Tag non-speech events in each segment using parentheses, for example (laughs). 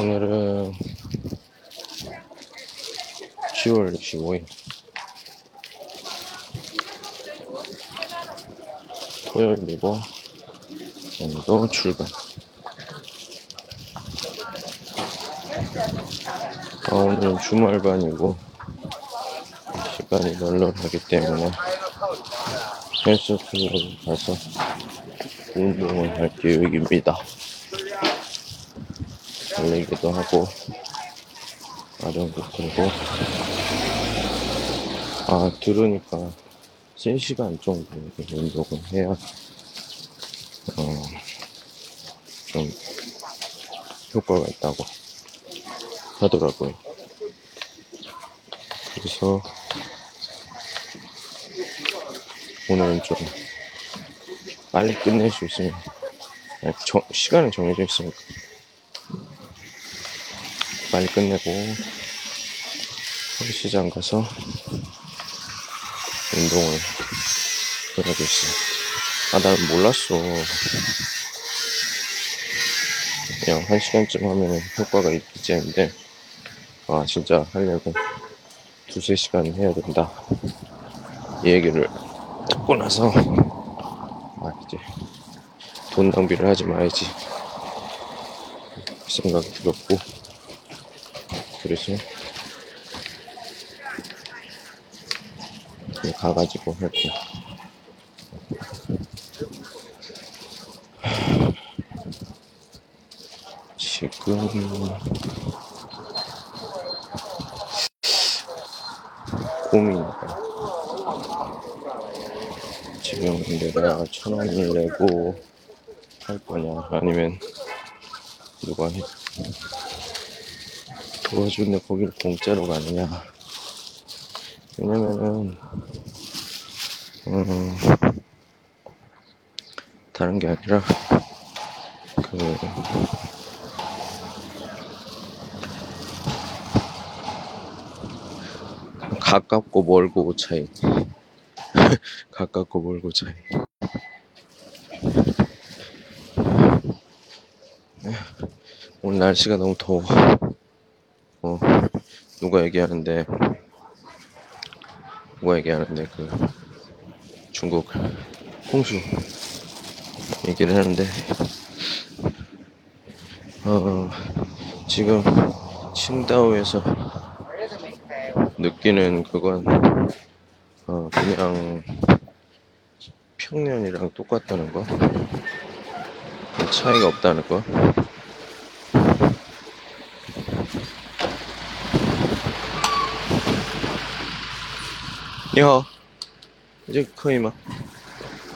오늘은 10월 25일 토요일이고 오늘도 출근 아, 오늘은 주말반이고 시간이 널널하기 때문에 헬스클럽 가서 운동을 할 계획입니다. 달리기도 하고 아령도 들고 아 들으니까 3시간 정도 운동을 해야 어, 좀 효과가 있다고 하더라고요. 그래서 오늘은 좀 빨리 끝낼 수 있으면 시간은 정해져 있으니까 빨리 끝내고 헬스장 가서 운동을 해야겠어요. 아, 난 몰랐어. 그냥 한 시간쯤 하면 효과가 있겠지 했는데, 아, 진짜 하려고 두세 시간 해야 된다. 이 얘기를 듣고 나서, 아, 이제 돈 낭비를 하지 말아야지. 생각이 들었고, 그냥 가가지고 할 거야. 지금 고민이다. 지금 내가 천 원을 내고 할 거냐 아니면 누가 해 도와주는데 거기를 공짜로 가느냐. 왜냐면은 음, 다른 게 아니라 그 가깝고 멀고 차이. (laughs) 가깝고 멀고 차이. 오늘 날씨가 너무 더워. 어 누가 얘기하는데 누가 얘기하는데 그 중국 홍수 얘기를 하는데 어 지금 칭다오에서 느끼는 그건 어 그냥 평년이랑 똑같다는 거? 차이가 없다는 거 야, 이제 거의 막,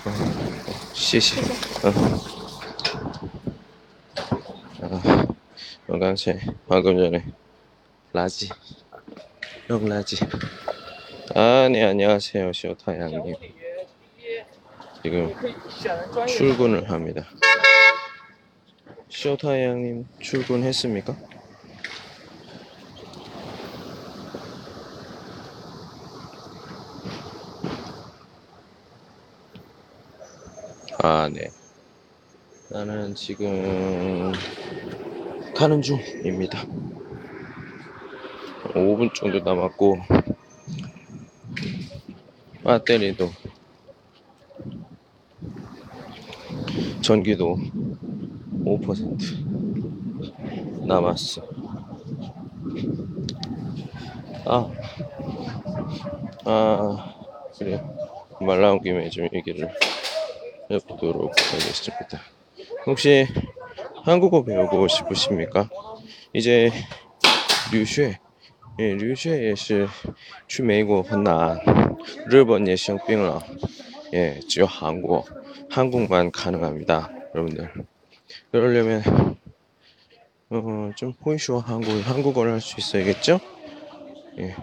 어, 시시, 어. 아, 영광채 방금 전에 라지, 형 라지. 아, 네 안녕하세요, 쇼타양님. 지금 출근을 합니다. 쇼타양님 출근했습니까? 아, 네. 나는 지금 가는 중입니다. 5분 정도 남았고, 배터리도, 전기도 5% 남았어. 아, 아, 그래. 말 나온 김에 좀 얘기를 해보도록 하겠습니다. 혹시 한국어 배우고 싶으십니까? 이제 류쉐, 예, 류쉐 也是去美国很难，日本也生病了， 예, 只有韩国 한국만 가능합니다, 여러분들. 그러려면 어, 좀 호이쇼 한국 한국어를 할 수 있어야겠죠? 예.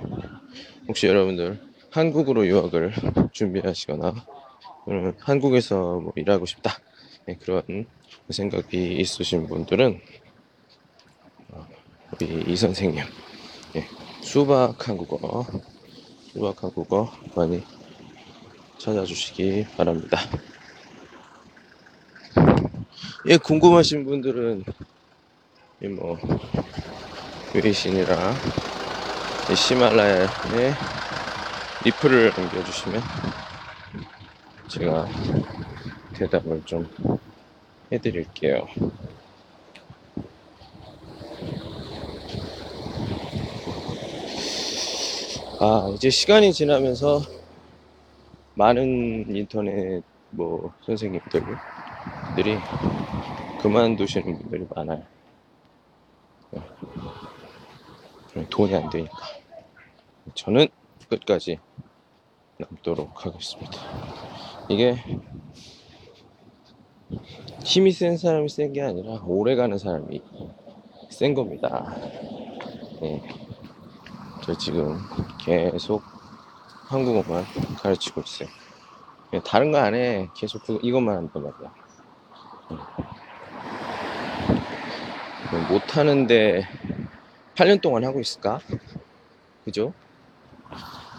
혹시 여러분들 한국으로 유학을 준비하시거나 음, 한국에서 뭐 일하고 싶다 네, 그런 생각이 있으신 분들은 어, 우리 이 선생님 예, 수박 한국어 수박 한국어 많이 찾아주시기 바랍니다. 예, 궁금하신 분들은 이뭐 외신이랑 이 히말라야의 리플을 남겨주시면 제가 대답을 좀 해드릴게요. 아, 이제 시간이 지나면서 많은 인터넷 뭐 선생님들이 그만두시는 분들이 많아요. 네. 돈이 안 되니까. 저는 끝까지 남도록 하겠습니다. 이게 힘이 센 사람이 센 게 아니라 오래 가는 사람이 센 겁니다. 네. 저 지금 계속 한국어만 가르치고 있어요. 그냥 다른 거 안 해. 계속 그- 이것만 한단 말이야. 음. 못하는데 8년 동안 하고 있을까? 그죠?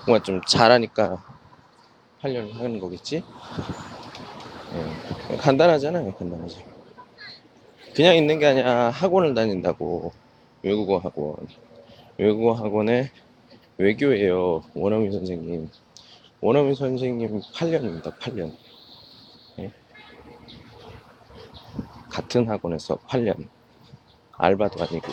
뭔가 좀 잘하니까 8년 하는 거겠지? 예. 간단하잖아요, 간단하죠. 그냥 있는 게 아니라 학원을 다닌다고. 외국어 학원. 외국어 학원에 외교예요. 원어민 선생님. 원어민 선생님 8년입니다, 8년. 예. 같은 학원에서 8년. 알바도 아니고.